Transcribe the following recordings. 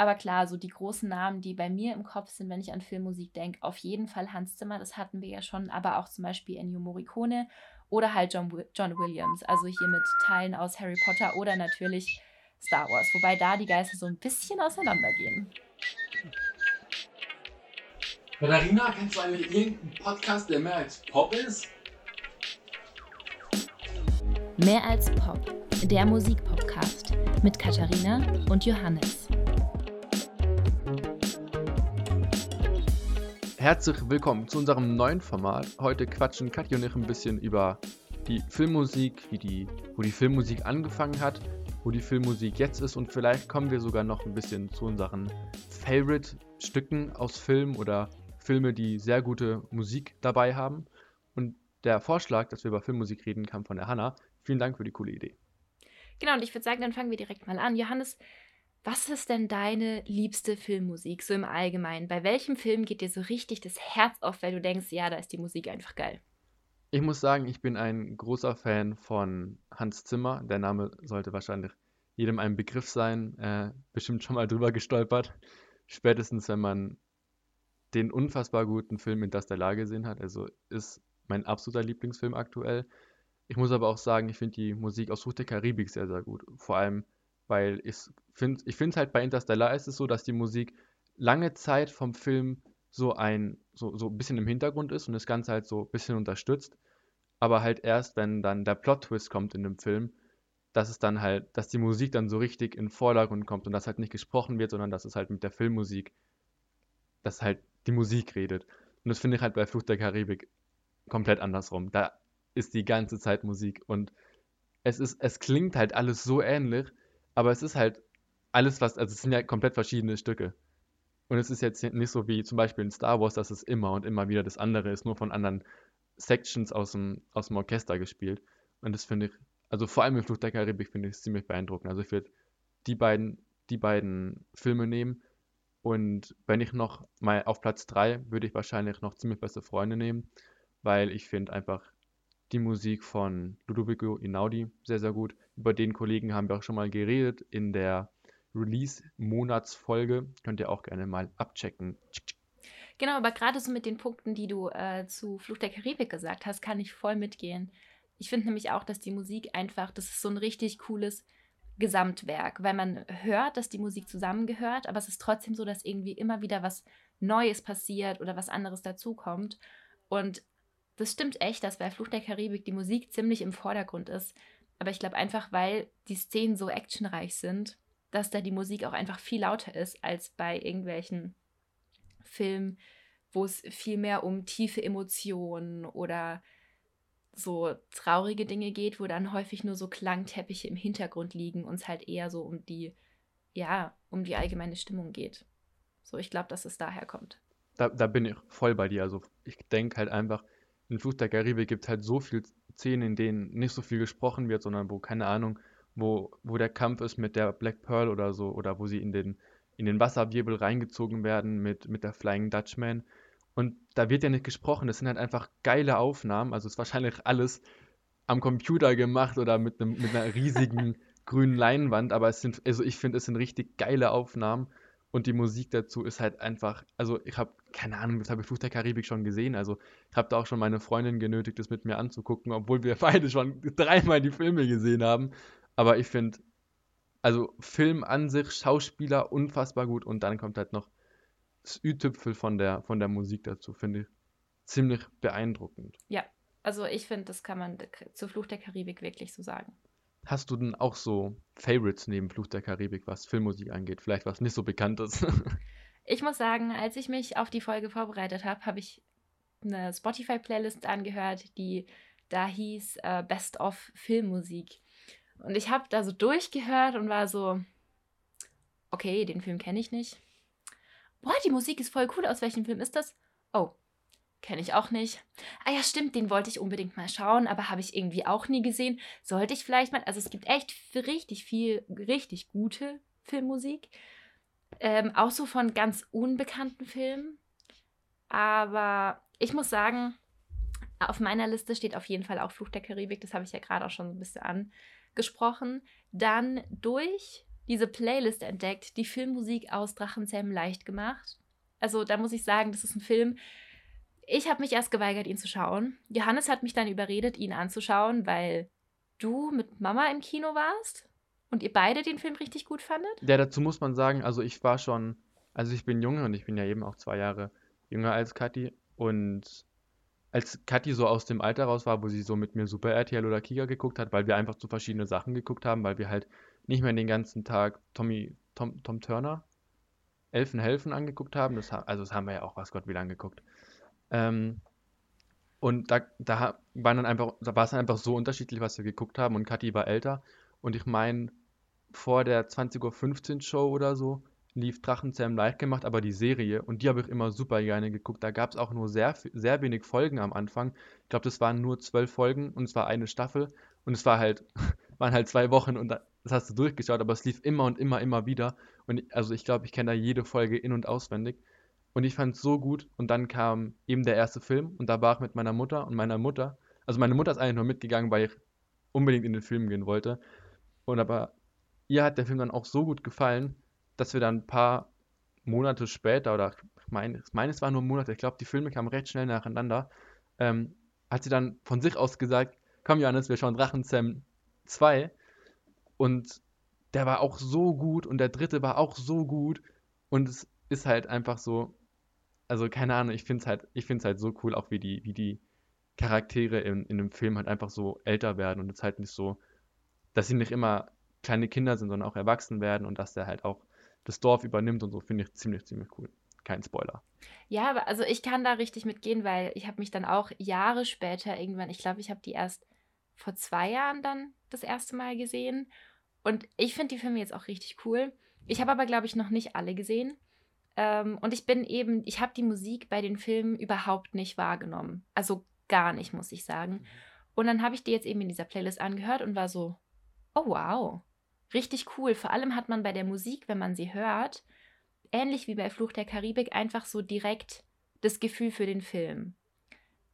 Aber klar, so die großen Namen, die bei mir im Kopf sind, wenn ich an Filmmusik denke, auf jeden Fall Hans Zimmer, das hatten wir ja schon, aber auch zum Beispiel Ennio Morricone oder halt John, John Williams, also hier mit Teilen aus Harry Potter oder natürlich Star Wars, wobei da die Geister so ein bisschen auseinandergehen. Katharina, kennst du eigentlich irgendeinen Podcast, der mehr als Pop ist? Mehr als Pop, der Musikpodcast mit Katharina und Johannes. Herzlich willkommen zu unserem neuen Format. Heute quatschen Katja und ich ein bisschen über die Filmmusik, wie die, wo die Filmmusik angefangen hat, wo die Filmmusik jetzt ist und vielleicht kommen wir sogar noch ein bisschen zu unseren Favorite-Stücken aus Film oder Filme, die sehr gute Musik dabei haben. Und der Vorschlag, dass wir über Filmmusik reden, kam von der Hanna. Vielen Dank für die coole Idee. Genau, und ich würde sagen, dann fangen wir direkt mal an. Johannes, was ist denn deine liebste Filmmusik, so im Allgemeinen? Bei welchem Film geht dir so richtig das Herz auf, weil du denkst, ja, da ist die Musik einfach geil? Ich muss sagen, ich bin ein großer Fan von Hans Zimmer. Der Name sollte wahrscheinlich jedem ein Begriff sein. Äh, bestimmt schon mal drüber gestolpert. Spätestens, wenn man den unfassbar guten Film Interstellar gesehen hat. Also ist mein absoluter Lieblingsfilm aktuell. Ich muss aber auch sagen, ich finde die Musik aus Fluch der Karibik sehr, sehr gut. Vor allem, weil ich finde ich finde halt bei Interstellar ist es so, dass die Musik lange Zeit vom Film so ein, so, so ein bisschen im Hintergrund ist und das Ganze halt so ein bisschen unterstützt. Aber halt erst, wenn dann der Plot-Twist kommt in dem Film, dass es dann halt, dass die Musik dann so richtig in den Vordergrund kommt und dass halt nicht gesprochen wird, sondern dass es halt mit der Filmmusik, dass halt die Musik redet. Und das finde ich halt bei Fluch der Karibik komplett andersrum. Da ist die ganze Zeit Musik und es ist, es klingt halt alles so ähnlich, aber es ist halt alles, was, also es sind ja komplett verschiedene Stücke. Und es ist jetzt nicht so wie zum Beispiel in Star Wars, dass es immer und immer wieder das andere ist, nur von anderen Sections aus dem, aus dem Orchester gespielt. Und das finde ich, also vor allem im Fluch der Karibik finde ich es ziemlich beeindruckend. Also ich würde die beiden, die beiden Filme nehmen und wenn ich noch mal auf Platz 3 würde ich wahrscheinlich noch ziemlich beste Freunde nehmen, weil ich finde einfach die Musik von Ludovico Inaudi sehr, sehr gut. Über den Kollegen haben wir auch schon mal geredet in der Release-Monatsfolge. Könnt ihr auch gerne mal abchecken. Genau, aber gerade so mit den Punkten, die du äh, zu Fluch der Karibik gesagt hast, kann ich voll mitgehen. Ich finde nämlich auch, dass die Musik einfach, das ist so ein richtig cooles Gesamtwerk, weil man hört, dass die Musik zusammengehört, aber es ist trotzdem so, dass irgendwie immer wieder was Neues passiert oder was anderes dazukommt. Und das stimmt echt, dass bei Fluch der Karibik die Musik ziemlich im Vordergrund ist. Aber ich glaube einfach, weil die Szenen so actionreich sind, dass da die Musik auch einfach viel lauter ist als bei irgendwelchen Filmen, wo es viel mehr um tiefe Emotionen oder so traurige Dinge geht, wo dann häufig nur so Klangteppiche im Hintergrund liegen und es halt eher so um die, ja, um die allgemeine Stimmung geht. So, ich glaube, dass es daher kommt. Da, da bin ich voll bei dir. Also ich denke halt einfach, in Fluch der Karibik gibt es halt so viele Szenen, in denen nicht so viel gesprochen wird, sondern wo, keine Ahnung, wo, wo der Kampf ist mit der Black Pearl oder so, oder wo sie in den, in den Wasserwirbel reingezogen werden mit, mit der Flying Dutchman. Und da wird ja nicht gesprochen, das sind halt einfach geile Aufnahmen. Also ist wahrscheinlich alles am Computer gemacht oder mit, einem, mit einer riesigen grünen Leinwand, aber es sind, also ich finde, es sind richtig geile Aufnahmen und die Musik dazu ist halt einfach, also ich habe, keine Ahnung, das habe ich Fluch der Karibik schon gesehen, also ich habe da auch schon meine Freundin genötigt, das mit mir anzugucken, obwohl wir beide schon dreimal die Filme gesehen haben, aber ich finde, also Film an sich, Schauspieler unfassbar gut und dann kommt halt noch das Ü-Tüpfel von der, von der Musik dazu, finde ich ziemlich beeindruckend. Ja, also ich finde, das kann man zu Fluch der Karibik wirklich so sagen. Hast du denn auch so Favorites neben Fluch der Karibik, was Filmmusik angeht? Vielleicht was nicht so bekannt ist? ich muss sagen, als ich mich auf die Folge vorbereitet habe, habe ich eine Spotify-Playlist angehört, die da hieß äh, Best of Filmmusik. Und ich habe da so durchgehört und war so, okay, den Film kenne ich nicht boah, die Musik ist voll cool. Aus welchem Film ist das? Oh, kenne ich auch nicht. Ah ja, stimmt, den wollte ich unbedingt mal schauen, aber habe ich irgendwie auch nie gesehen. Sollte ich vielleicht mal. Also es gibt echt richtig viel, richtig gute Filmmusik. Ähm, auch so von ganz unbekannten Filmen. Aber ich muss sagen, auf meiner Liste steht auf jeden Fall auch Fluch der Karibik. Das habe ich ja gerade auch schon ein bisschen angesprochen. Dann durch diese Playlist entdeckt, die Filmmusik aus Drachenzähmen leicht gemacht. Also da muss ich sagen, das ist ein Film. Ich habe mich erst geweigert, ihn zu schauen. Johannes hat mich dann überredet, ihn anzuschauen, weil du mit Mama im Kino warst und ihr beide den Film richtig gut fandet. Ja, dazu muss man sagen, also ich war schon, also ich bin junge und ich bin ja eben auch zwei Jahre jünger als Kathi und als Kathi so aus dem Alter raus war, wo sie so mit mir Super RTL oder Kika geguckt hat, weil wir einfach zu verschiedene Sachen geguckt haben, weil wir halt nicht mehr den ganzen Tag Tommy, Tom, Tom Turner, Elfen helfen angeguckt haben. Das, also das haben wir ja auch, was Gott wie lange geguckt. Ähm, und da, da waren dann einfach, da war es dann einfach so unterschiedlich, was wir geguckt haben. Und Kathi war älter. Und ich meine, vor der 20.15 Uhr Show oder so lief Drachenzähm live gemacht, aber die Serie, und die habe ich immer super gerne geguckt. Da gab es auch nur sehr, sehr wenig Folgen am Anfang. Ich glaube, das waren nur zwölf Folgen und es war eine Staffel. Und es war halt, waren halt zwei Wochen und das hast du durchgeschaut, aber es lief immer und immer, immer wieder. Und also ich glaube, ich kenne da jede Folge in- und auswendig. Und ich fand es so gut. Und dann kam eben der erste Film und da war ich mit meiner Mutter und meiner Mutter. Also meine Mutter ist eigentlich nur mitgegangen, weil ich unbedingt in den Film gehen wollte. Und aber ihr hat der Film dann auch so gut gefallen, dass wir dann ein paar Monate später, oder ich meine, ich meine es waren nur Monate, ich glaube, die Filme kamen recht schnell nacheinander, ähm, hat sie dann von sich aus gesagt, komm Johannes, wir schauen Drachenzähm 2. Und der war auch so gut und der dritte war auch so gut. Und es ist halt einfach so, also keine Ahnung, ich finde es halt, ich finde es halt so cool, auch wie die, wie die Charaktere in, in dem Film halt einfach so älter werden und es halt nicht so, dass sie nicht immer kleine Kinder sind, sondern auch erwachsen werden und dass der halt auch das Dorf übernimmt und so, finde ich ziemlich, ziemlich cool. Kein Spoiler. Ja, aber also ich kann da richtig mitgehen, weil ich habe mich dann auch Jahre später irgendwann, ich glaube, ich habe die erst vor zwei Jahren dann das erste Mal gesehen. Und ich finde die Filme jetzt auch richtig cool. Ich habe aber, glaube ich, noch nicht alle gesehen. Ähm, und ich bin eben, ich habe die Musik bei den Filmen überhaupt nicht wahrgenommen. Also gar nicht, muss ich sagen. Und dann habe ich die jetzt eben in dieser Playlist angehört und war so, oh wow, richtig cool. Vor allem hat man bei der Musik, wenn man sie hört, ähnlich wie bei Fluch der Karibik, einfach so direkt das Gefühl für den Film.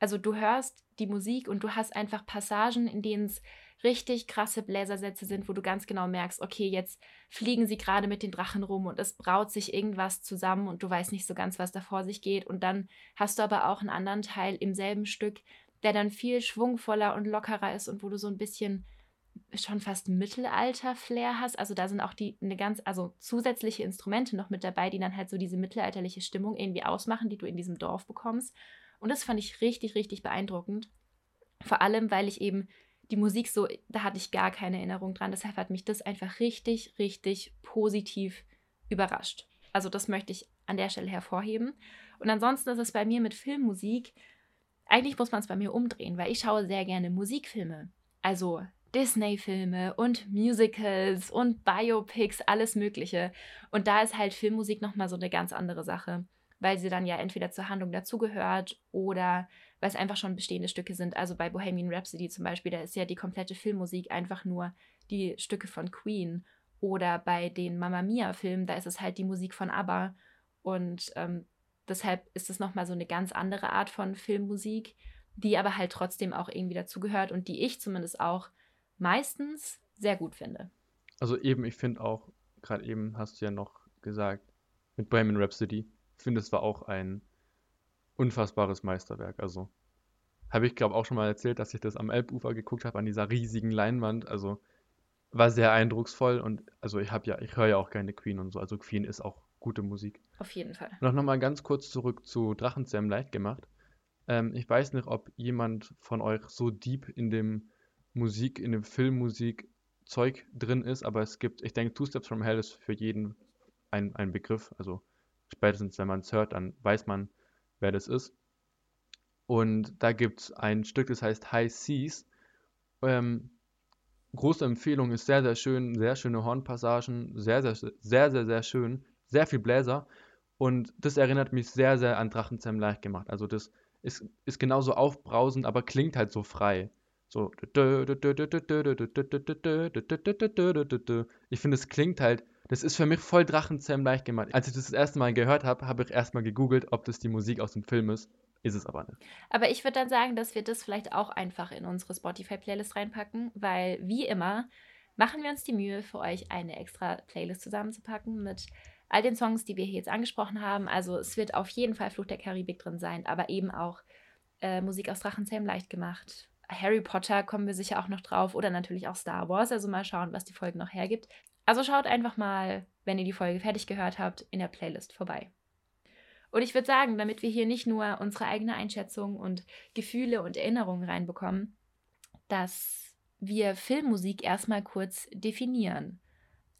Also du hörst die Musik und du hast einfach Passagen, in denen es richtig krasse Bläsersätze sind, wo du ganz genau merkst, okay, jetzt fliegen sie gerade mit den Drachen rum und es braut sich irgendwas zusammen und du weißt nicht so ganz, was da vor sich geht. Und dann hast du aber auch einen anderen Teil im selben Stück, der dann viel schwungvoller und lockerer ist und wo du so ein bisschen schon fast Mittelalter-Flair hast. Also da sind auch die eine ganz, also zusätzliche Instrumente noch mit dabei, die dann halt so diese mittelalterliche Stimmung irgendwie ausmachen, die du in diesem Dorf bekommst. Und das fand ich richtig, richtig beeindruckend. Vor allem, weil ich eben die Musik so, da hatte ich gar keine Erinnerung dran. Deshalb hat mich das einfach richtig, richtig positiv überrascht. Also das möchte ich an der Stelle hervorheben. Und ansonsten ist es bei mir mit Filmmusik, eigentlich muss man es bei mir umdrehen, weil ich schaue sehr gerne Musikfilme. Also Disney-Filme und Musicals und Biopics, alles Mögliche. Und da ist halt Filmmusik nochmal so eine ganz andere Sache, weil sie dann ja entweder zur Handlung dazugehört oder weil es einfach schon bestehende Stücke sind. Also bei Bohemian Rhapsody zum Beispiel, da ist ja die komplette Filmmusik einfach nur die Stücke von Queen. Oder bei den Mamma Mia-Filmen, da ist es halt die Musik von ABBA. Und ähm, deshalb ist es nochmal so eine ganz andere Art von Filmmusik, die aber halt trotzdem auch irgendwie dazugehört und die ich zumindest auch meistens sehr gut finde. Also eben, ich finde auch, gerade eben hast du ja noch gesagt, mit Bohemian Rhapsody, finde, es war auch ein unfassbares Meisterwerk. Also habe ich, glaube auch schon mal erzählt, dass ich das am Elbufer geguckt habe, an dieser riesigen Leinwand. Also war sehr eindrucksvoll und also ich habe ja, ich höre ja auch gerne Queen und so. Also Queen ist auch gute Musik. Auf jeden Fall. Noch nochmal ganz kurz zurück zu Drachenzähm leicht gemacht. Ähm, ich weiß nicht, ob jemand von euch so deep in dem Musik, in dem Filmmusik Zeug drin ist, aber es gibt, ich denke, Two Steps from Hell ist für jeden ein, ein Begriff. Also spätestens, wenn man es hört, dann weiß man, wer das ist. Und da gibt es ein Stück, das heißt High Seas. Ähm, große Empfehlung, ist sehr, sehr schön, sehr schöne Hornpassagen, sehr, sehr, sehr, sehr, sehr schön, sehr viel Bläser. Und das erinnert mich sehr, sehr an Drachenzähm leicht gemacht. Also das ist, ist genauso aufbrausend, aber klingt halt so frei. So. Ich finde, es klingt halt das ist für mich voll Drachenzähm leicht gemacht. Als ich das das erste Mal gehört habe, habe ich erstmal gegoogelt, ob das die Musik aus dem Film ist. Ist es aber nicht. Aber ich würde dann sagen, dass wir das vielleicht auch einfach in unsere Spotify-Playlist reinpacken, weil wie immer machen wir uns die Mühe, für euch eine extra Playlist zusammenzupacken mit all den Songs, die wir hier jetzt angesprochen haben. Also es wird auf jeden Fall Fluch der Karibik drin sein, aber eben auch äh, Musik aus Drachenzähm leicht gemacht. Harry Potter kommen wir sicher auch noch drauf oder natürlich auch Star Wars. Also mal schauen, was die Folge noch hergibt. Also schaut einfach mal, wenn ihr die Folge fertig gehört habt, in der Playlist vorbei. Und ich würde sagen, damit wir hier nicht nur unsere eigene Einschätzung und Gefühle und Erinnerungen reinbekommen, dass wir Filmmusik erstmal kurz definieren.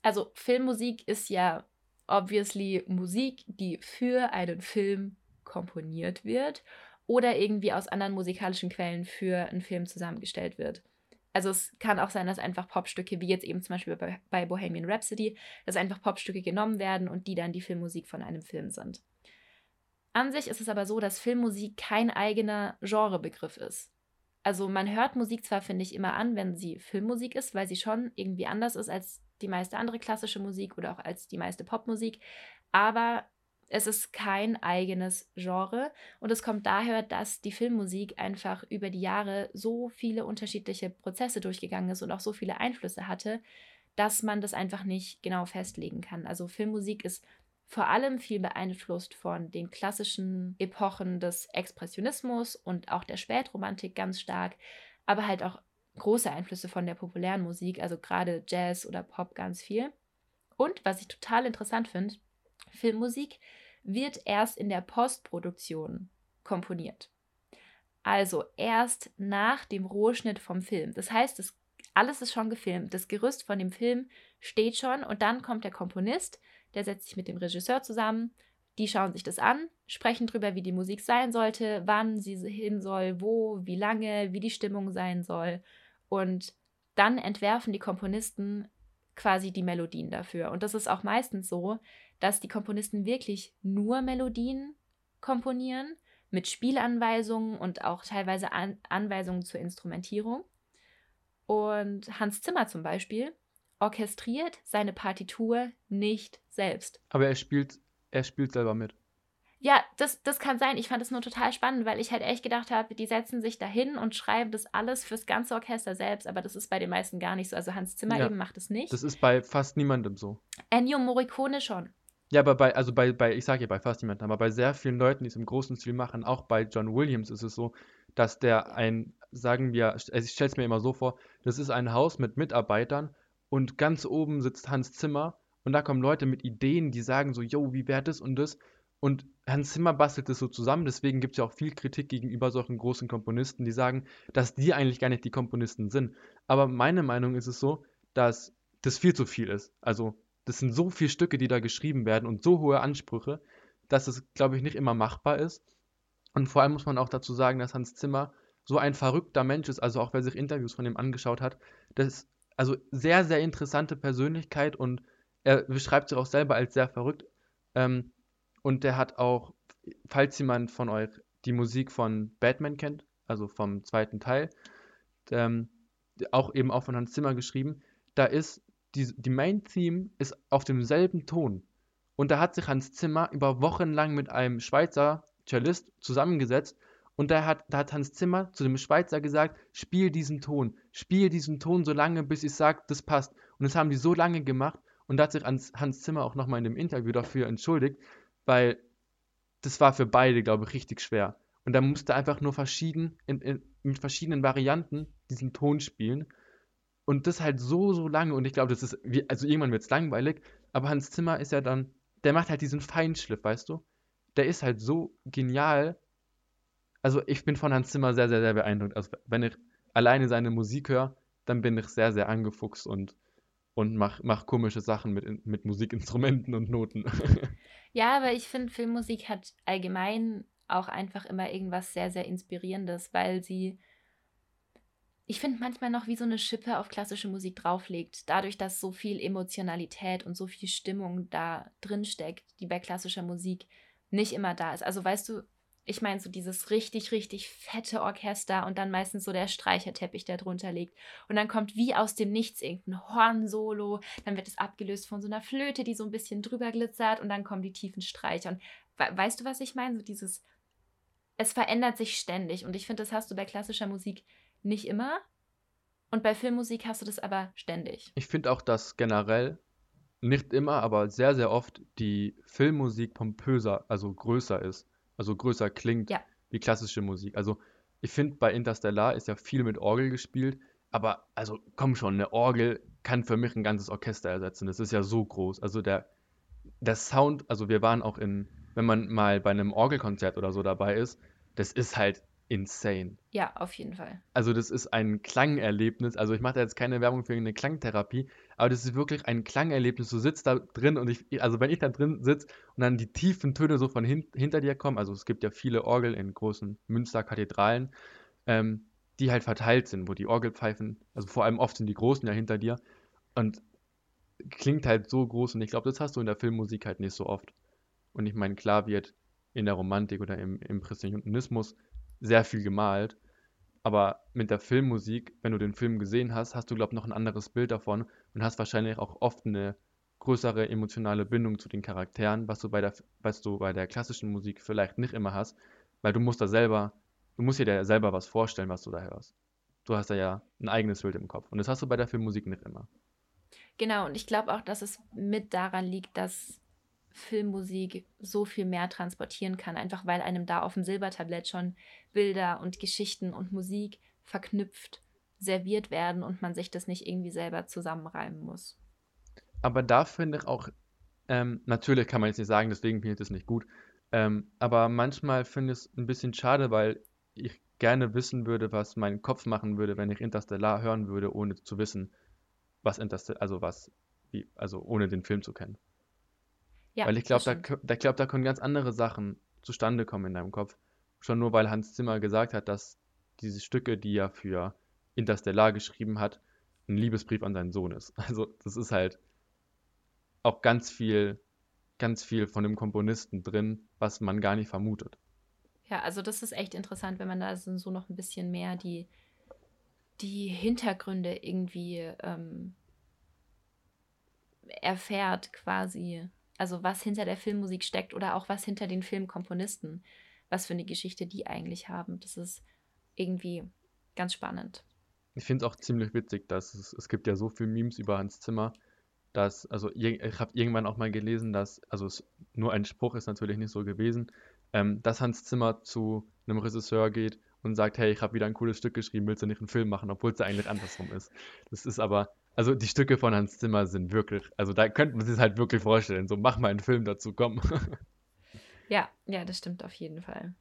Also Filmmusik ist ja obviously Musik, die für einen Film komponiert wird oder irgendwie aus anderen musikalischen Quellen für einen Film zusammengestellt wird. Also es kann auch sein, dass einfach Popstücke, wie jetzt eben zum Beispiel bei, bei Bohemian Rhapsody, dass einfach Popstücke genommen werden und die dann die Filmmusik von einem Film sind. An sich ist es aber so, dass Filmmusik kein eigener Genrebegriff ist. Also man hört Musik zwar, finde ich, immer an, wenn sie Filmmusik ist, weil sie schon irgendwie anders ist als die meiste andere klassische Musik oder auch als die meiste Popmusik, aber es ist kein eigenes Genre und es kommt daher, dass die Filmmusik einfach über die Jahre so viele unterschiedliche Prozesse durchgegangen ist und auch so viele Einflüsse hatte, dass man das einfach nicht genau festlegen kann. Also Filmmusik ist vor allem viel beeinflusst von den klassischen Epochen des Expressionismus und auch der Spätromantik ganz stark, aber halt auch große Einflüsse von der populären Musik, also gerade Jazz oder Pop ganz viel. Und was ich total interessant finde, Filmmusik wird erst in der Postproduktion komponiert. Also erst nach dem Rohschnitt vom Film. Das heißt, das, alles ist schon gefilmt. Das Gerüst von dem Film steht schon und dann kommt der Komponist, der setzt sich mit dem Regisseur zusammen, die schauen sich das an, sprechen darüber, wie die Musik sein sollte, wann sie hin soll, wo, wie lange, wie die Stimmung sein soll. Und dann entwerfen die Komponisten quasi die Melodien dafür. Und das ist auch meistens so, dass die Komponisten wirklich nur Melodien komponieren, mit Spielanweisungen und auch teilweise An Anweisungen zur Instrumentierung. Und Hans Zimmer zum Beispiel orchestriert seine Partitur nicht selbst. Aber er spielt, er spielt selber mit. Ja, das, das kann sein. Ich fand es nur total spannend, weil ich halt echt gedacht habe, die setzen sich dahin und schreiben das alles fürs ganze Orchester selbst, aber das ist bei den meisten gar nicht so. Also Hans Zimmer ja, eben macht es nicht. Das ist bei fast niemandem so. Ennio Morricone schon. Ja, aber bei, also bei, bei ich sage ja bei fast niemandem, aber bei sehr vielen Leuten, die es im großen Stil machen, auch bei John Williams ist es so, dass der ein, sagen wir, also ich stelle es mir immer so vor, das ist ein Haus mit Mitarbeitern und ganz oben sitzt Hans Zimmer und da kommen Leute mit Ideen, die sagen so, yo, wie wäre das und das und Hans Zimmer bastelt das so zusammen, deswegen gibt es ja auch viel Kritik gegenüber solchen großen Komponisten, die sagen, dass die eigentlich gar nicht die Komponisten sind. Aber meine Meinung ist es so, dass das viel zu viel ist. Also, das sind so viele Stücke, die da geschrieben werden und so hohe Ansprüche, dass es, glaube ich, nicht immer machbar ist. Und vor allem muss man auch dazu sagen, dass Hans Zimmer so ein verrückter Mensch ist, also auch wer sich Interviews von ihm angeschaut hat, das ist also sehr, sehr interessante Persönlichkeit und er beschreibt sich auch selber als sehr verrückt. Ähm, und der hat auch, falls jemand von euch die Musik von Batman kennt, also vom zweiten Teil, ähm, auch eben auch von Hans Zimmer geschrieben, da ist die, die Main Theme ist auf demselben Ton. Und da hat sich Hans Zimmer über Wochen lang mit einem Schweizer Cellist zusammengesetzt und da hat, da hat Hans Zimmer zu dem Schweizer gesagt, spiel diesen Ton, spiel diesen Ton so lange, bis ich sage, das passt. Und das haben die so lange gemacht und da hat sich Hans, Zimmer auch nochmal in dem Interview dafür entschuldigt, weil das war für beide, glaube ich, richtig schwer. Und da musste einfach nur verschieden, in, in, mit verschiedenen Varianten diesen Ton spielen. Und das halt so, so lange. Und ich glaube, das ist, wie, also irgendwann wird es langweilig. Aber Hans Zimmer ist ja dann, der macht halt diesen Feinschliff, weißt du? Der ist halt so genial. Also ich bin von Hans Zimmer sehr, sehr, sehr beeindruckt. Also wenn ich alleine seine Musik höre, dann bin ich sehr, sehr angefuchst und und mach, mach komische Sachen mit, mit Musikinstrumenten und Noten. Ja, aber ich finde, Filmmusik hat allgemein auch einfach immer irgendwas sehr, sehr Inspirierendes, weil sie, ich finde, manchmal noch wie so eine Schippe auf klassische Musik drauflegt. Dadurch, dass so viel Emotionalität und so viel Stimmung da drin steckt, die bei klassischer Musik nicht immer da ist. Also weißt du, ich meine, so dieses richtig, richtig fette Orchester und dann meistens so der Streicherteppich, der drunter liegt. Und dann kommt wie aus dem Nichts irgendein Horn-Solo, dann wird es abgelöst von so einer Flöte, die so ein bisschen drüber glitzert und dann kommen die tiefen Streicher. Und weißt du, was ich meine? So dieses, es verändert sich ständig und ich finde, das hast du bei klassischer Musik nicht immer. Und bei Filmmusik hast du das aber ständig. Ich finde auch, dass generell, nicht immer, aber sehr, sehr oft die Filmmusik pompöser, also größer ist. Also größer klingt Ja, wie klassische Musik. Also ich finde, bei Interstellar ist ja viel mit Orgel gespielt, aber also komm schon, eine Orgel kann für mich ein ganzes Orchester ersetzen. Das ist ja so groß. Also der, der Sound, also wir waren auch in, wenn man mal bei einem Orgelkonzert oder so dabei ist, das ist halt insane. ja, auf jeden Fall. Also das ist ein Klangerlebnis. Also ich mache da jetzt keine Werbung für eine Klangtherapie, aber das ist wirklich ein Klangerlebnis. Du sitzt da drin und ich, also wenn ich da drin sitze und dann die tiefen Töne so von hin, hinter dir kommen, also es gibt ja viele Orgel in großen Münsterkathedralen, ähm, die halt verteilt sind, wo die Orgelpfeifen, also vor allem oft sind die großen ja hinter dir und klingt halt so groß und ich glaube, das hast du in der Filmmusik halt nicht so oft. Und ich meine, klar wird in der Romantik oder im Impressionismus sehr viel gemalt, aber mit der Filmmusik, wenn du den Film gesehen hast, hast du, glaube ich, noch ein anderes Bild davon und hast wahrscheinlich auch oft eine größere emotionale Bindung zu den Charakteren, was du bei der, was du bei der klassischen Musik vielleicht nicht immer hast, weil du musst da selber, du musst dir da selber was vorstellen, was du da hörst. Du hast da ja ein eigenes Bild im Kopf und das hast du bei der Filmmusik nicht immer. Genau, und ich glaube auch, dass es mit daran liegt, dass Filmmusik so viel mehr transportieren kann, einfach weil einem da auf dem Silbertablett schon Bilder und Geschichten und Musik verknüpft serviert werden und man sich das nicht irgendwie selber zusammenreimen muss. Aber da finde ich auch, ähm, natürlich kann man jetzt nicht sagen, deswegen finde ich das nicht gut, ähm, aber manchmal finde ich es ein bisschen schade, weil ich gerne wissen würde, was mein Kopf machen würde, wenn ich Interstellar hören würde, ohne zu wissen, was Interstellar, also was, wie, also ohne den Film zu kennen. Ja, Weil ich glaube, da, da, glaub, da können ganz andere Sachen zustande kommen in deinem Kopf. Schon nur weil Hans Zimmer gesagt hat, dass diese Stücke, die er für Interstellar geschrieben hat, ein Liebesbrief an seinen Sohn ist. Also das ist halt auch ganz viel, ganz viel von dem Komponisten drin, was man gar nicht vermutet. Ja, also das ist echt interessant, wenn man da so so noch ein bisschen mehr die, die Hintergründe irgendwie ähm, erfährt, quasi. Also was hinter der Filmmusik steckt oder auch was hinter den Filmkomponisten, was für eine Geschichte die eigentlich haben. Das ist irgendwie ganz spannend. Ich finde es auch ziemlich witzig, dass es, es gibt ja so viele Memes über Hans Zimmer, dass, also ich habe irgendwann auch mal gelesen, dass, also es, nur ein Spruch ist natürlich nicht so gewesen, ähm, dass Hans Zimmer zu einem Regisseur geht und sagt, hey, ich habe wieder ein cooles Stück geschrieben, willst du nicht einen Film machen, obwohl es ja eigentlich andersrum ist. Das ist aber, also die Stücke von Hans Zimmer sind wirklich, also da könnte man sich halt wirklich vorstellen, so mach mal einen Film dazu, komm. Ja, ja, das stimmt auf jeden Fall.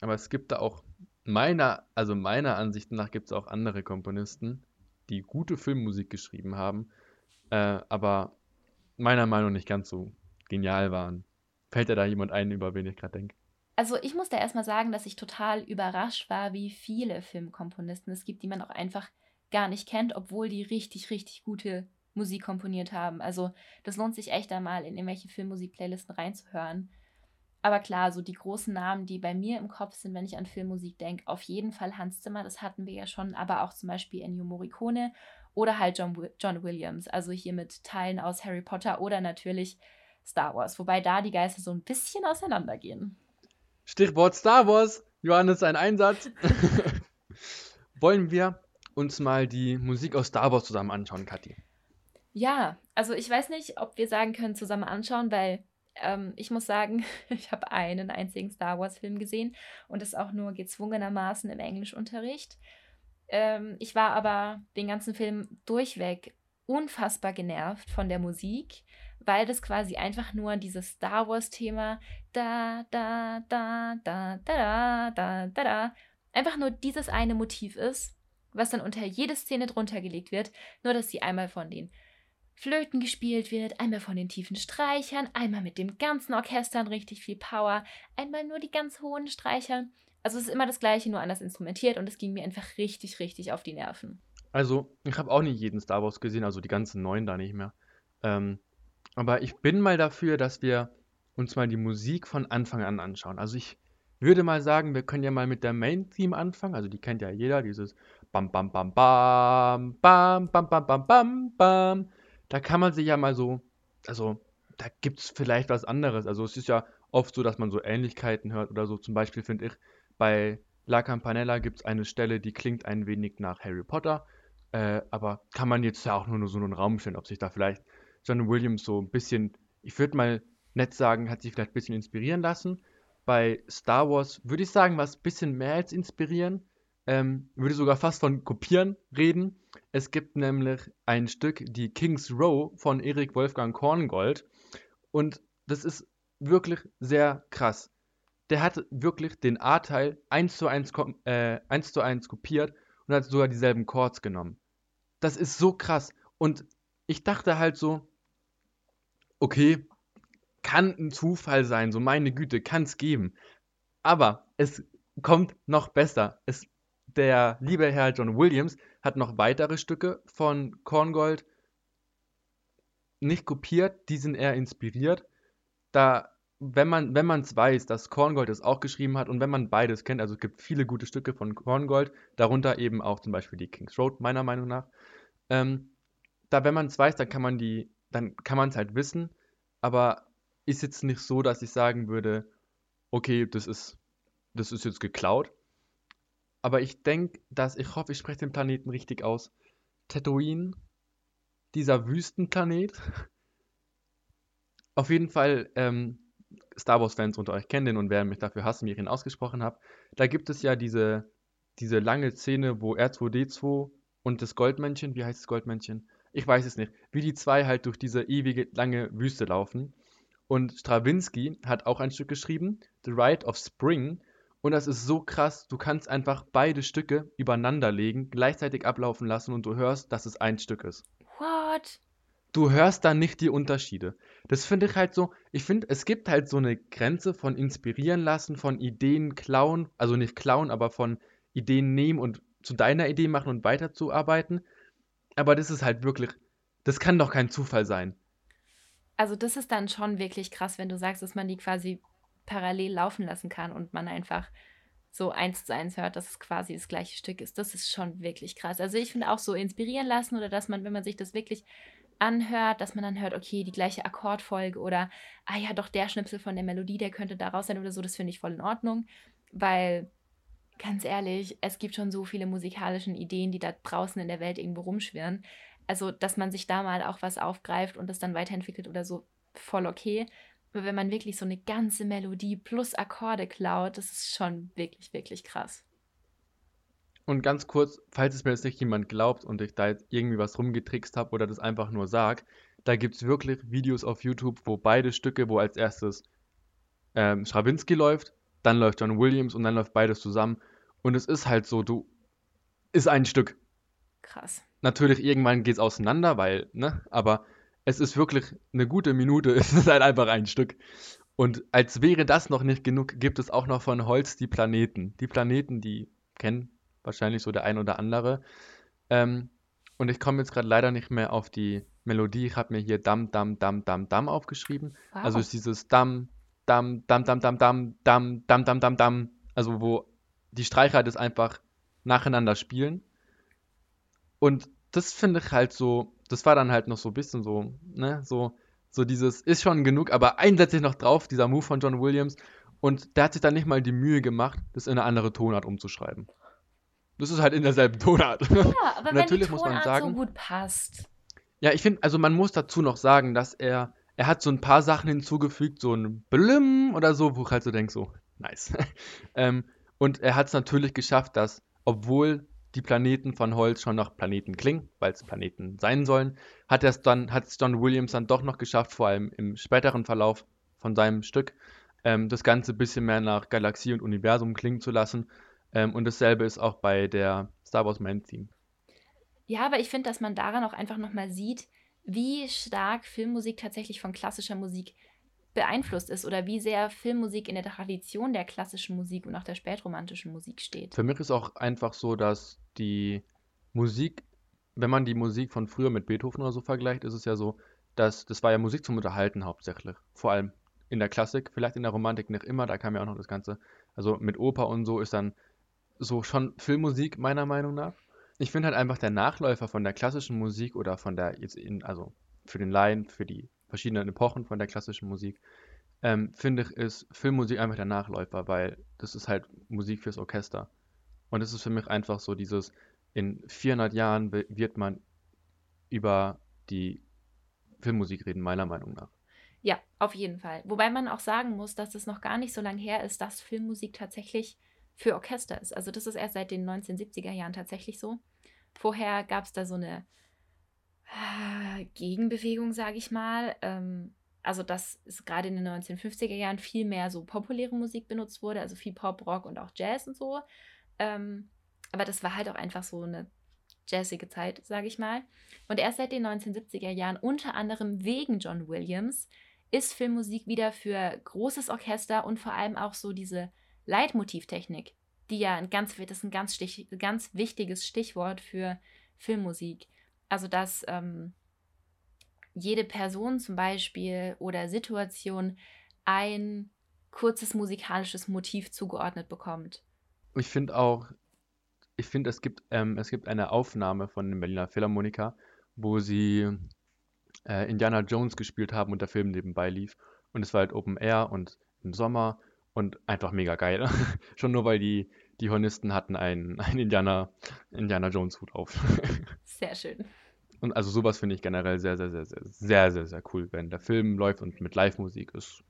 Aber es gibt da auch meiner, also meiner Ansicht nach gibt es auch andere Komponisten, die gute Filmmusik geschrieben haben, äh, aber meiner Meinung nach nicht ganz so genial waren. Fällt dir da jemand ein, über wen ich gerade denke? Also ich muss da erstmal sagen, dass ich total überrascht war, wie viele Filmkomponisten es gibt, die man auch einfach gar nicht kennt, obwohl die richtig, richtig gute Musik komponiert haben. Also das lohnt sich echt einmal in irgendwelche Filmmusik-Playlisten reinzuhören. Aber klar, so die großen Namen, die bei mir im Kopf sind, wenn ich an Filmmusik denke, auf jeden Fall Hans Zimmer, das hatten wir ja schon, aber auch zum Beispiel Ennio Morricone oder halt John, John Williams, also hier mit Teilen aus Harry Potter oder natürlich Star Wars, wobei da die Geister so ein bisschen auseinandergehen. Stichwort Star Wars, Johannes, ein Einsatz. Wollen wir uns mal die Musik aus Star Wars zusammen anschauen, Kathi? Ja, also ich weiß nicht, ob wir sagen können, zusammen anschauen, weil ähm, ich muss sagen, ich habe einen einzigen Star Wars-Film gesehen und das auch nur gezwungenermaßen im Englischunterricht. Ähm, ich war aber den ganzen Film durchweg unfassbar genervt von der Musik, weil das quasi einfach nur dieses Star Wars-Thema da, da, da, da, da, da, da, da, da, einfach nur dieses eine Motiv ist, was dann unter jede Szene drunter gelegt wird, nur dass sie einmal von den Flöten gespielt wird, einmal von den tiefen Streichern, einmal mit dem ganzen Orchester und richtig viel Power, einmal nur die ganz hohen Streicher. Also es ist immer das gleiche, nur anders instrumentiert und es ging mir einfach richtig, richtig auf die Nerven. Also, ich habe auch nicht jeden Star Wars gesehen, also die ganzen neuen da nicht mehr. Ähm, aber ich bin mal dafür, dass wir uns mal die Musik von Anfang an anschauen. Also ich würde mal sagen, wir können ja mal mit der Main-Theme anfangen. Also die kennt ja jeder, dieses Bam Bam Bam Bam Bam Bam Bam Bam Bam Bam. Da kann man sich ja mal so, also da gibt es vielleicht was anderes. Also es ist ja oft so, dass man so Ähnlichkeiten hört oder so. Zum Beispiel finde ich, bei La Campanella gibt es eine Stelle, die klingt ein wenig nach Harry Potter. Äh, aber kann man jetzt ja auch nur so einen Raum stellen, ob sich da vielleicht John Williams so ein bisschen, ich würde mal nett sagen, hat sich vielleicht ein bisschen inspirieren lassen. Bei Star Wars würde ich sagen, war es ein bisschen mehr als inspirieren. Ähm, würde sogar fast von kopieren reden. Es gibt nämlich ein Stück, die King's Row von Erik Wolfgang Korngold. Und das ist wirklich sehr krass. Der hat wirklich den A-Teil 1 zu 1, äh, 1 zu 1 kopiert und hat sogar dieselben Chords genommen. Das ist so krass. Und ich dachte halt so, okay, kann ein Zufall sein, so meine Güte, kann es geben. Aber es kommt noch besser. Es, der liebe Herr John Williams hat noch weitere Stücke von Korngold nicht kopiert, die sind eher inspiriert. Da, wenn man wenn es weiß, dass Korngold es auch geschrieben hat und wenn man beides kennt, also es gibt viele gute Stücke von Korngold, darunter eben auch zum Beispiel die King's Road, meiner Meinung nach. Ähm, da, wenn man es weiß, dann kann man die, dann kann man es halt wissen, aber ist jetzt nicht so, dass ich sagen würde, okay, das ist, das ist jetzt geklaut. Aber ich denke, dass, ich hoffe, ich spreche den Planeten richtig aus. Tatooine, dieser Wüstenplanet. Auf jeden Fall, ähm, Star Wars-Fans unter euch kennen den und werden mich dafür hassen, wie ich ihn ausgesprochen habe. Da gibt es ja diese, diese lange Szene, wo R2D2 und das Goldmännchen, wie heißt das Goldmännchen? Ich weiß es nicht. Wie die zwei halt durch diese ewige lange Wüste laufen. Und Stravinsky hat auch ein Stück geschrieben, The Rite of Spring. Und das ist so krass, du kannst einfach beide Stücke übereinander legen, gleichzeitig ablaufen lassen und du hörst, dass es ein Stück ist. What? Du hörst da nicht die Unterschiede. Das finde ich halt so, ich finde, es gibt halt so eine Grenze von inspirieren lassen, von Ideen klauen, also nicht klauen, aber von Ideen nehmen und zu deiner Idee machen und weiterzuarbeiten. Aber das ist halt wirklich, das kann doch kein Zufall sein. Also das ist dann schon wirklich krass, wenn du sagst, dass man die quasi parallel laufen lassen kann und man einfach so eins zu eins hört, dass es quasi das gleiche Stück ist. Das ist schon wirklich krass. Also ich finde auch so inspirieren lassen oder dass man, wenn man sich das wirklich anhört, dass man dann hört, okay, die gleiche Akkordfolge oder, ah ja, doch der Schnipsel von der Melodie, der könnte daraus sein oder so, das finde ich voll in Ordnung, weil ganz ehrlich, es gibt schon so viele musikalische Ideen, die da draußen in der Welt irgendwo rumschwirren. Also, dass man sich da mal auch was aufgreift und das dann weiterentwickelt oder so, voll okay. Aber wenn man wirklich so eine ganze Melodie plus Akkorde klaut, das ist schon wirklich, wirklich krass. Und ganz kurz, falls es mir jetzt nicht jemand glaubt und ich da jetzt irgendwie was rumgetrickst habe oder das einfach nur sag, da gibt es wirklich Videos auf YouTube, wo beide Stücke, wo als erstes ähm, Stravinsky läuft dann läuft John Williams und dann läuft beides zusammen. Und es ist halt so, du, ist ein Stück. Krass. Natürlich, irgendwann geht es auseinander, weil, ne, aber es ist wirklich eine gute Minute, es ist halt einfach ein Stück. Und als wäre das noch nicht genug, gibt es auch noch von Holz die Planeten. Die Planeten, die kennen wahrscheinlich so der ein oder andere. Ähm, und ich komme jetzt gerade leider nicht mehr auf die Melodie. Ich habe mir hier Dam, Dam, Dam, Dam, Dam aufgeschrieben. Wow. Also ist dieses Dam, Dam, Dam, Dam, Dam, Dam, Dam, Dam, Dam, Dam, Dam. Also wo die Streicher das einfach nacheinander spielen. Und das finde ich halt so, das war dann halt noch so ein bisschen so, ne, so, so dieses, ist schon genug, aber einsätzlich noch drauf, dieser Move von John Williams. Und der hat sich dann nicht mal die Mühe gemacht, das in eine andere Tonart umzuschreiben. Das ist halt in derselben Tonart. Ja, aber wenn die Tonart muss man sagen, so gut passt. Ja, ich finde, also man muss dazu noch sagen, dass er er hat so ein paar Sachen hinzugefügt, so ein Blim oder so, wo ich halt so denke, so, nice. ähm, und er hat es natürlich geschafft, dass, obwohl die Planeten von Holz schon noch Planeten klingen, weil es Planeten sein sollen, hat es dann, hat es John Williams dann doch noch geschafft, vor allem im späteren Verlauf von seinem Stück, ähm, das Ganze ein bisschen mehr nach Galaxie und Universum klingen zu lassen. Ähm, und dasselbe ist auch bei der Star Wars Main Theme. Ja, aber ich finde, dass man daran auch einfach nochmal sieht, wie stark Filmmusik tatsächlich von klassischer Musik beeinflusst ist oder wie sehr Filmmusik in der Tradition der klassischen Musik und auch der spätromantischen Musik steht. Für mich ist auch einfach so, dass die Musik, wenn man die Musik von früher mit Beethoven oder so vergleicht, ist es ja so, dass das war ja Musik zum Unterhalten hauptsächlich. Vor allem in der Klassik, vielleicht in der Romantik nicht immer, da kam ja auch noch das Ganze. Also mit Oper und so ist dann so schon Filmmusik meiner Meinung nach. Ich finde halt einfach der Nachläufer von der klassischen Musik oder von der jetzt in, also für den Laien, für die verschiedenen Epochen von der klassischen Musik, ähm, finde ich, ist Filmmusik einfach der Nachläufer, weil das ist halt Musik fürs Orchester. Und das ist für mich einfach so dieses, in 400 Jahren wird man über die Filmmusik reden, meiner Meinung nach. Ja, auf jeden Fall. Wobei man auch sagen muss, dass es noch gar nicht so lange her ist, dass Filmmusik tatsächlich für Orchester ist. Also das ist erst seit den 1970er Jahren tatsächlich so. Vorher gab es da so eine Gegenbewegung, sage ich mal. Ähm, also dass es gerade in den 1950er Jahren viel mehr so populäre Musik benutzt wurde, also viel Pop, Rock und auch Jazz und so. Ähm, aber das war halt auch einfach so eine jazzige Zeit, sage ich mal. Und erst seit den 1970er Jahren, unter anderem wegen John Williams, ist Filmmusik wieder für großes Orchester und vor allem auch so diese Leitmotivtechnik, die ja ein ganz, das ist ein ganz, stich, ganz wichtiges Stichwort für Filmmusik. Also, dass ähm, jede Person zum Beispiel oder Situation ein kurzes musikalisches Motiv zugeordnet bekommt. Ich finde auch, ich finde, es gibt, ähm, es gibt eine Aufnahme von den Berliner Philharmoniker, wo sie äh, Indiana Jones gespielt haben und der Film nebenbei lief. Und es war halt Open Air und im Sommer und einfach mega geil. Schon nur weil die, die Hornisten hatten einen, einen Indiana, Indiana Jones Hut auf. Sehr schön. Und also sowas finde ich generell sehr, sehr, sehr, sehr, sehr, sehr, sehr cool, wenn der Film läuft und mit Live-Musik ist.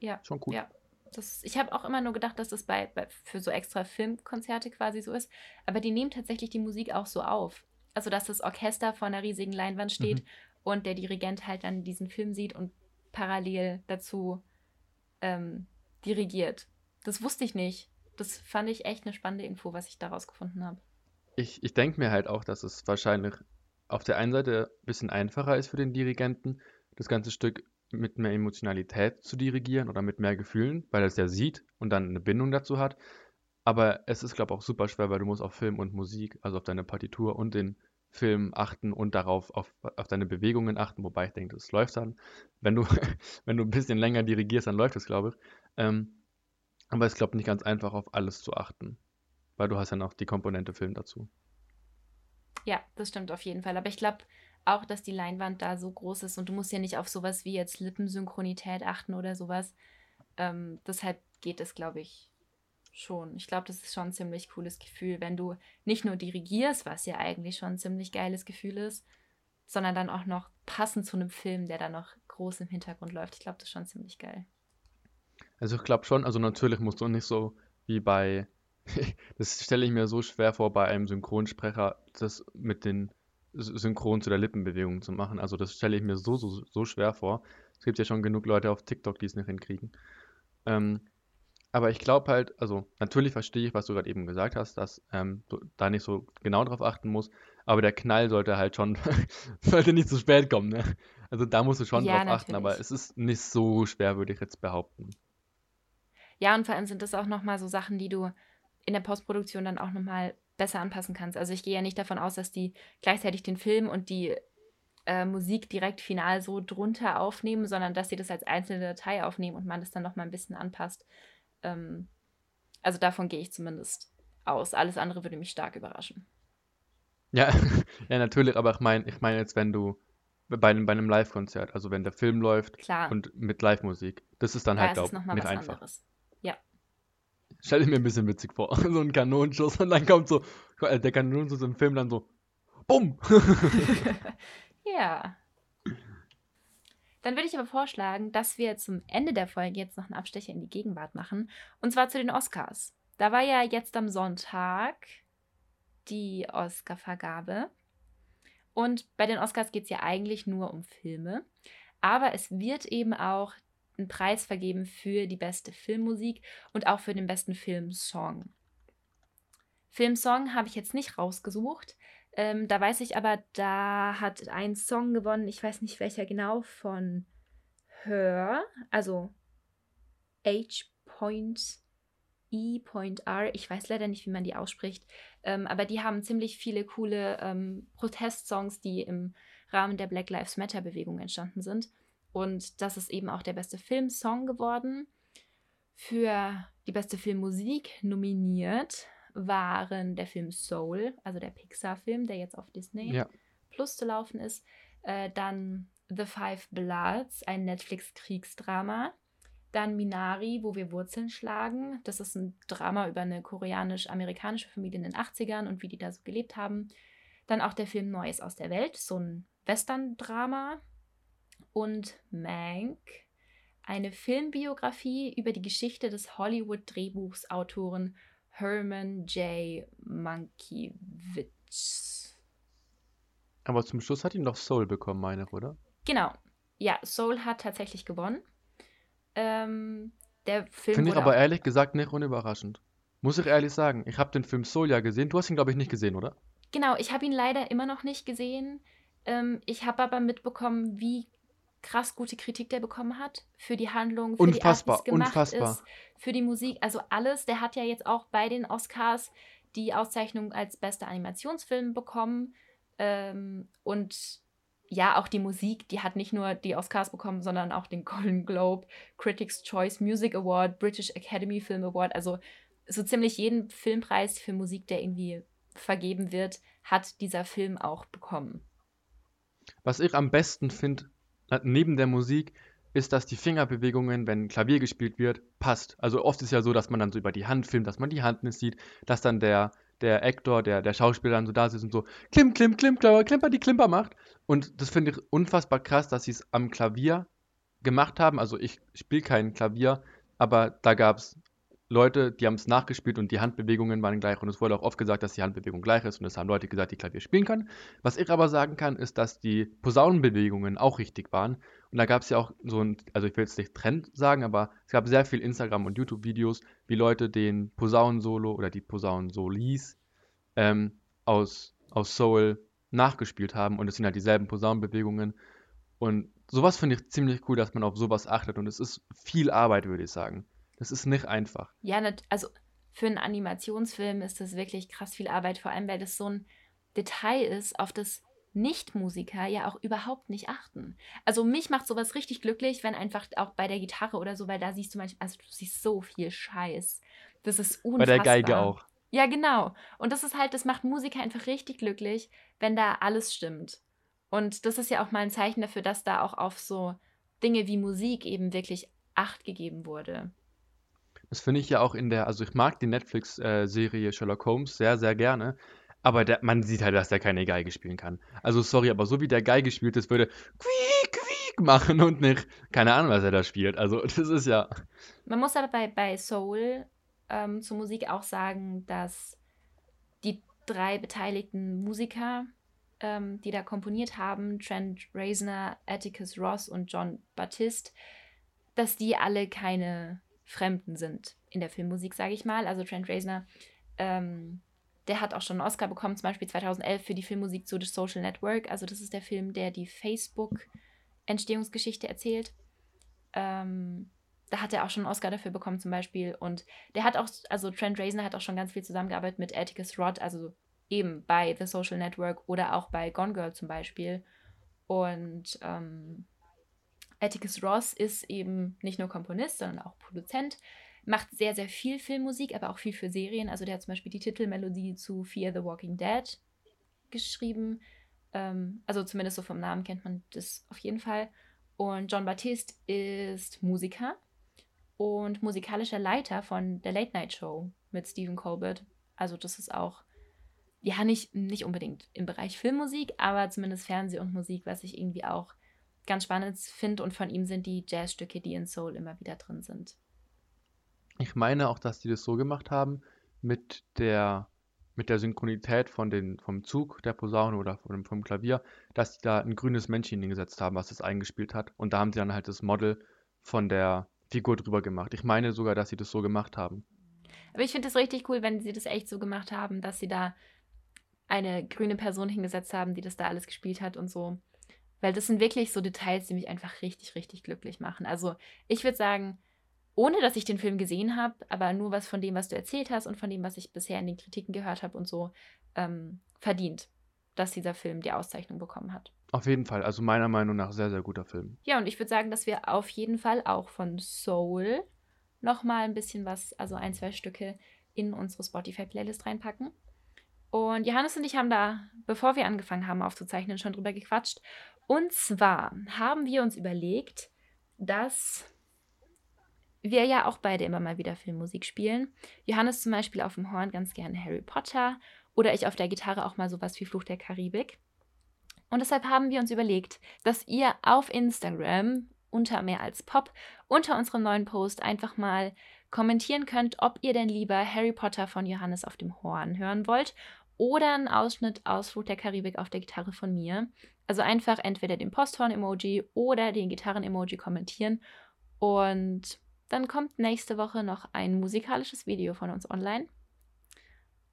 Ja. Schon cool. Ja. Das, ich habe auch immer nur gedacht, dass das bei, bei für so extra Filmkonzerte quasi so ist. Aber die nehmen tatsächlich die Musik auch so auf. Also, dass das Orchester vor einer riesigen Leinwand steht Mhm. und der Dirigent halt dann diesen Film sieht und parallel dazu ähm, dirigiert. Das wusste ich nicht. Das fand ich echt eine spannende Info, was ich daraus gefunden habe. Ich, ich denke mir halt auch, dass es wahrscheinlich auf der einen Seite ein bisschen einfacher ist für den Dirigenten, das ganze Stück mit mehr Emotionalität zu dirigieren oder mit mehr Gefühlen, weil er es ja sieht und dann eine Bindung dazu hat. Aber es ist, glaube ich, auch super schwer, weil du musst auf Film und Musik, also auf deine Partitur und den Film achten und darauf auf, auf deine Bewegungen achten, wobei ich denke, das läuft dann. Wenn du, wenn du ein bisschen länger dirigierst, dann läuft es, glaube ich. Ähm, aber es glaube ich, nicht ganz einfach, auf alles zu achten, weil du hast ja noch die Komponente Film dazu. Ja, das stimmt auf jeden Fall. Aber ich glaube auch, dass die Leinwand da so groß ist und du musst ja nicht auf sowas wie jetzt Lippensynchronität achten oder sowas. Ähm, deshalb geht es, glaube ich, schon. Ich glaube, das ist schon ein ziemlich cooles Gefühl, wenn du nicht nur dirigierst, was ja eigentlich schon ein ziemlich geiles Gefühl ist, sondern dann auch noch passend zu einem Film, der dann noch groß im Hintergrund läuft. Ich glaube, das ist schon ziemlich geil. Also ich glaube schon, also natürlich musst du nicht so wie bei, das stelle ich mir so schwer vor, bei einem Synchronsprecher das mit den Synchron zu der Lippenbewegung zu machen. Also das stelle ich mir so, so, so schwer vor. Es gibt ja schon genug Leute auf TikTok, die es nicht hinkriegen. Ähm, aber ich glaube halt, also natürlich verstehe ich, was du gerade eben gesagt hast, dass ähm, du da nicht so genau drauf achten musst, aber der Knall sollte halt schon, sollte nicht zu spät kommen, ne? Also da musst du schon Ja, drauf achten, aber natürlich. es ist nicht so schwer, würde ich jetzt behaupten. Ja, und vor allem sind das auch nochmal so Sachen, die du in der Postproduktion dann auch nochmal besser anpassen kannst. Also ich gehe ja nicht davon aus, dass die gleichzeitig den Film und die äh, Musik direkt final so drunter aufnehmen, sondern dass sie das als einzelne Datei aufnehmen und man das dann nochmal ein bisschen anpasst. Ähm, also davon gehe ich zumindest aus. Alles andere würde mich stark überraschen. Ja, ja, natürlich, aber ich meine, ich meine jetzt, wenn du bei einem, bei einem Live-Konzert, also wenn der Film läuft Klar, und mit Live-Musik, das ist dann da halt, glaube ich, nicht einfach. anderes. Ja. Stell dir mir ein bisschen witzig vor, so ein Kanonenschuss und dann kommt so, äh, der Kanonenschuss im Film dann so, bumm! ja. Dann würde ich aber vorschlagen, dass wir zum Ende der Folge jetzt noch einen Abstecher in die Gegenwart machen. Und zwar zu den Oscars. Da war ja jetzt am Sonntag die Oscarvergabe. Und bei den Oscars geht es ja eigentlich nur um Filme. Aber es wird eben auch einen Preis vergeben für die beste Filmmusik und auch für den besten Filmsong. Filmsong habe ich jetzt nicht rausgesucht. Ähm, da weiß ich aber, da hat ein Song gewonnen, ich weiß nicht welcher genau, von Her, also H.E.R. Ich weiß leider nicht, wie man die ausspricht, ähm, aber die haben ziemlich viele coole ähm, Protestsongs, die im Rahmen der Black Lives Matter Bewegung entstanden sind. Und das ist eben auch der beste Filmsong geworden. Für die beste Filmmusik nominiert waren der Film Soul, also der Pixar-Film, der jetzt auf Disney Ja, Plus zu laufen ist. Äh, dann The Five Bloods, ein Netflix-Kriegsdrama. Dann Minari, wo wir Wurzeln schlagen. Das ist ein Drama über eine koreanisch-amerikanische Familie in den 80ern und wie die da so gelebt haben. Dann auch der Film Neues aus der Welt, so ein Western-Drama. Und Mank, eine Filmbiografie über die Geschichte des Hollywood-Drehbuchsautoren Herman J. Mankiewicz. Aber zum Schluss hat ihn doch Soul bekommen, meine ich, oder? Genau. Ja, Soul hat tatsächlich gewonnen. Ähm, der Film Finde ich aber ehrlich gesagt nicht unüberraschend. Muss ich ehrlich sagen. Ich habe den Film Soul ja gesehen. Du hast ihn, glaube ich, nicht gesehen, oder? Genau, ich habe ihn leider immer noch nicht gesehen. Ähm, ich habe aber mitbekommen, wie krass gute Kritik der bekommen hat für die Handlung, für Unfassbar, die Art, gemacht unfassbar. ist, für die Musik, also alles. Der hat ja jetzt auch bei den Oscars die Auszeichnung als bester Animationsfilm bekommen. Ähm, und ja, auch die Musik, die hat nicht nur die Oscars bekommen, sondern auch den Golden Globe, Critics' Choice Music Award, British Academy Film Award. Also so ziemlich jeden Filmpreis für Musik, der irgendwie vergeben wird, hat dieser Film auch bekommen. Was ich am besten finde, neben der Musik, ist, dass die Fingerbewegungen, wenn Klavier gespielt wird, passt. Also oft ist ja so, dass man dann so über die Hand filmt, dass man die Hand nicht sieht, dass dann der, der Actor, der, der Schauspieler dann so da sitzt und so klim, klim, klim, klimper, klimper, die Klimper macht. Und das finde ich unfassbar krass, dass sie es am Klavier gemacht haben. Also ich spiele kein Klavier, aber da gab es Leute, die haben es nachgespielt und die Handbewegungen waren gleich. Und es wurde auch oft gesagt, dass die Handbewegung gleich ist. Und es haben Leute gesagt, die Klavier spielen können. Was ich aber sagen kann, ist, dass die Posaunenbewegungen auch richtig waren. Und da gab es ja auch so ein, also ich will jetzt nicht Trend sagen, aber es gab sehr viel Instagram- und YouTube-Videos, wie Leute den Posaunensolo oder die Posaunensolis ähm, aus, aus Soul nachgespielt haben. Und es sind halt dieselben Posaunenbewegungen. Und sowas finde ich ziemlich cool, dass man auf sowas achtet. Und es ist viel Arbeit, würde ich sagen. Das ist nicht einfach. Ja, also für einen Animationsfilm ist das wirklich krass viel Arbeit, vor allem weil das so ein Detail ist, auf das Nicht-Musiker ja auch überhaupt nicht achten. Also mich macht sowas richtig glücklich, wenn einfach auch bei der Gitarre oder so, weil da siehst du manchmal, also du siehst so viel Scheiß. Das ist Bei unfassbar. der Geige auch. Ja, genau. Und das ist halt, das macht Musiker einfach richtig glücklich, wenn da alles stimmt. Und das ist ja auch mal ein Zeichen dafür, dass da auch auf so Dinge wie Musik eben wirklich Acht gegeben wurde. Das finde ich ja auch in der, also ich mag die Netflix-Serie Sherlock Holmes sehr, sehr gerne. Aber der, man sieht halt, dass der keine Geige spielen kann. Also sorry, aber so wie der Geige spielt, das würde quiek, quiek machen und nicht, keine Ahnung, was er da spielt. Also das ist ja, Man muss aber bei, bei Soul ähm, zur Musik auch sagen, dass die drei beteiligten Musiker, ähm, die da komponiert haben, Trent Reznor, Atticus Ross und John Baptiste, dass die alle keine Fremden sind in der Filmmusik, sage ich mal. Also Trent Reznor, ähm, der hat auch schon einen Oscar bekommen, zum Beispiel 2011 für die Filmmusik zu The Social Network. Also das ist der Film, der die Facebook-Entstehungsgeschichte erzählt. Ähm, da hat er auch schon einen Oscar dafür bekommen zum Beispiel. Und der hat auch, also Trent Reznor hat auch schon ganz viel zusammengearbeitet mit Atticus Ross, also eben bei The Social Network oder auch bei Gone Girl zum Beispiel. Und ähm, Atticus Ross ist eben nicht nur Komponist, sondern auch Produzent, macht sehr, sehr viel Filmmusik, aber auch viel für Serien. Also der hat zum Beispiel die Titelmelodie zu Fear the Walking Dead geschrieben. Ähm, also zumindest so vom Namen kennt man das auf jeden Fall. Und John Baptiste ist Musiker und musikalischer Leiter von der Late Night Show mit Stephen Colbert. Also das ist auch, ja, nicht, nicht unbedingt im Bereich Filmmusik, aber zumindest Fernseh und Musik, was ich irgendwie auch ganz spannend finde. Und von ihm sind die Jazzstücke, die in Soul immer wieder drin sind. ich meine auch, dass die das so gemacht haben mit der, mit der Synchronität von den, vom Zug der Posaune oder vom, vom Klavier, dass die da ein grünes Männchen hingesetzt haben, was das eingespielt hat. Und da haben sie dann halt das Model von der Figur drüber gemacht. Ich meine sogar, dass sie das so gemacht haben. Aber ich finde es richtig cool, wenn sie das echt so gemacht haben, dass sie da eine grüne Person hingesetzt haben, die das da alles gespielt hat und so. Weil das sind wirklich so Details, die mich einfach richtig, richtig glücklich machen. Also ich würde sagen, ohne dass ich den Film gesehen habe, aber nur was von dem, was du erzählt hast und von dem, was ich bisher in den Kritiken gehört habe und so, ähm, verdient, dass dieser Film die Auszeichnung bekommen hat. Auf jeden Fall, also meiner Meinung nach sehr, sehr guter Film. Ja, und ich würde sagen, dass wir auf jeden Fall auch von Soul nochmal ein bisschen was, also ein, zwei Stücke in unsere Spotify-Playlist reinpacken. Und Johannes und ich haben da, bevor wir angefangen haben aufzuzeichnen, schon drüber gequatscht. Und zwar haben wir uns überlegt, dass wir ja auch beide immer mal wieder Filmmusik spielen. Johannes zum Beispiel auf dem Horn ganz gerne Harry Potter oder ich auf der Gitarre auch mal sowas wie Fluch der Karibik. Und deshalb haben wir uns überlegt, dass ihr auf Instagram unter mehr als Pop unter unserem neuen Post einfach mal kommentieren könnt, ob ihr denn lieber Harry Potter von Johannes auf dem Horn hören wollt oder einen Ausschnitt aus Fluch der Karibik auf der Gitarre von mir. Also einfach entweder den Posthorn-Emoji oder den Gitarren-Emoji kommentieren. Und dann kommt nächste Woche noch ein musikalisches Video von uns online.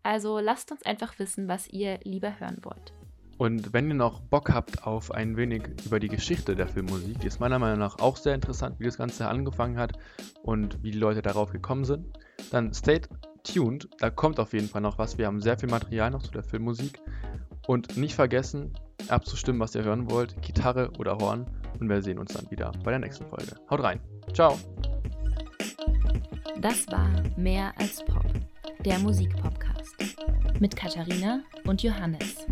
Also lasst uns einfach wissen, was ihr lieber hören wollt. Und wenn ihr noch Bock habt auf ein wenig über die Geschichte der Filmmusik, die ist meiner Meinung nach auch sehr interessant, wie das Ganze angefangen hat und wie die Leute darauf gekommen sind, dann stay tuned, da kommt auf jeden Fall noch was. Wir haben sehr viel Material noch zu der Filmmusik. Und nicht vergessen, abzustimmen, was ihr hören wollt, Gitarre oder Horn. Und wir sehen uns dann wieder bei der nächsten Folge. Haut rein. Ciao. Das war Mehr als Pop, der Musikpodcast mit Katharina und Johannes.